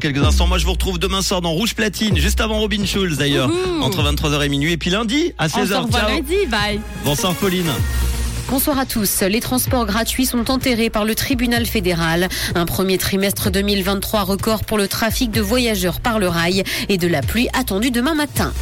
Quelques instants, moi je vous retrouve demain soir dans Rouge Platine, juste avant Robin Schulz d'ailleurs, Ouhou. entre 23h et minuit, et puis lundi à On se 16h. revoit Ciao. lundi, bye. Bonsoir Pauline. Bonsoir à tous. Les transports gratuits sont enterrés par le tribunal fédéral. Un premier trimestre 2023 record pour le trafic de voyageurs par le rail et de la pluie attendue demain matin.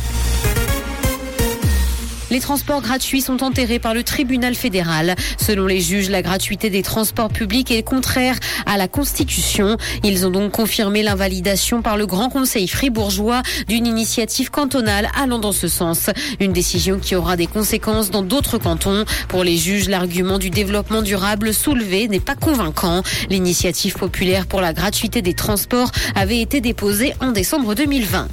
Les transports gratuits sont enterrés par le tribunal fédéral. Selon les juges, la gratuité des transports publics est contraire à la Constitution. Ils ont donc confirmé l'invalidation par le Grand Conseil fribourgeois d'une initiative cantonale allant dans ce sens. Une décision qui aura des conséquences dans d'autres cantons. Pour les juges, l'argument du développement durable soulevé n'est pas convaincant. L'initiative populaire pour la gratuité des transports avait été déposée en décembre 2020.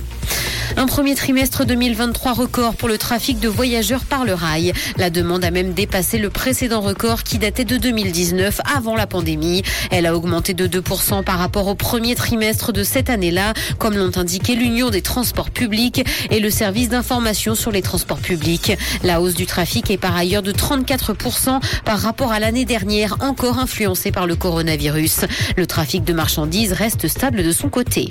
Un premier trimestre 2023 record pour le trafic de voyageurs par le rail. La demande a même dépassé le précédent record qui datait de 2019 avant la pandémie. Elle a augmenté de 2% par rapport au premier trimestre de cette année-là, comme l'ont indiqué l'Union des transports publics et le service d'information sur les transports publics. La hausse du trafic est par ailleurs de 34% par rapport à l'année dernière, encore influencée par le coronavirus. Le trafic de marchandises reste stable de son côté.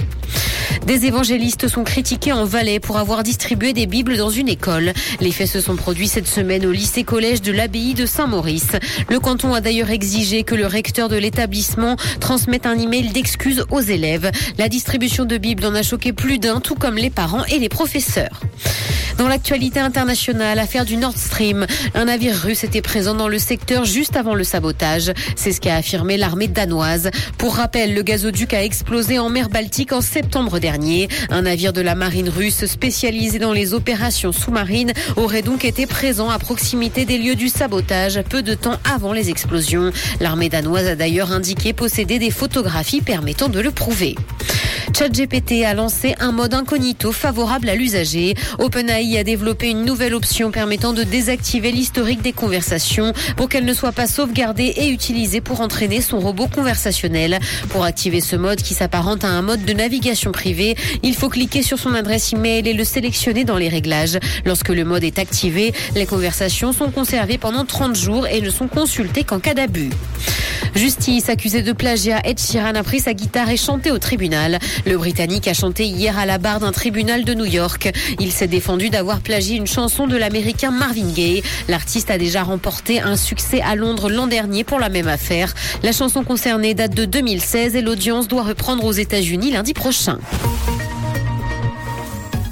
Des évangélistes sont critiqués en Pour avoir distribué des Bibles dans une école. Les faits se sont produits cette semaine au lycée-collège de l'abbaye de Saint-Maurice. Le canton a d'ailleurs exigé que le recteur de l'établissement transmette un email d'excuses aux élèves. La distribution de Bibles en a choqué plus d'un, tout comme les parents et les professeurs. Dans l'actualité internationale, affaire du Nord Stream, un navire russe était présent dans le secteur juste avant le sabotage. C'est ce qu'a affirmé l'armée danoise. Pour rappel, le gazoduc a explosé en mer Baltique en septembre dernier. Un navire de la marine russe spécialisé dans les opérations sous-marines aurait donc été présent à proximité des lieux du sabotage peu de temps avant les explosions. L'armée danoise a d'ailleurs indiqué posséder des photographies permettant de le prouver. ChatGPT a lancé un mode incognito favorable à l'usager. OpenAI a développé une nouvelle option permettant de désactiver l'historique des conversations pour qu'elle ne soit pas sauvegardée et utilisée pour entraîner son robot conversationnel. Pour activer ce mode qui s'apparente à un mode de navigation privée, il faut cliquer sur son adresse email et le sélectionner dans les réglages. Lorsque le mode est activé, les conversations sont conservées pendant 30 jours et ne sont consultées qu'en cas d'abus. Justice accusé de plagiat, Ed Sheeran a pris sa guitare et chanté au tribunal. Le Britannique a chanté hier à la barre d'un tribunal de New York. Il s'est défendu d'avoir plagié une chanson de l'américain Marvin Gaye. L'artiste a déjà remporté un succès à Londres l'an dernier pour la même affaire. La chanson concernée date de 2016 et l'audience doit reprendre aux États-Unis lundi prochain.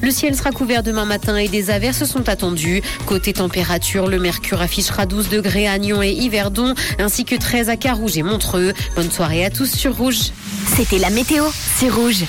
Le ciel sera couvert demain matin et des averses sont attendues. Côté température, le mercure affichera 12 degrés à Nyon et Yverdon, ainsi que 13 à Carouge et Montreux. Bonne soirée à tous sur Rouge. C'était la météo, c'est rouge.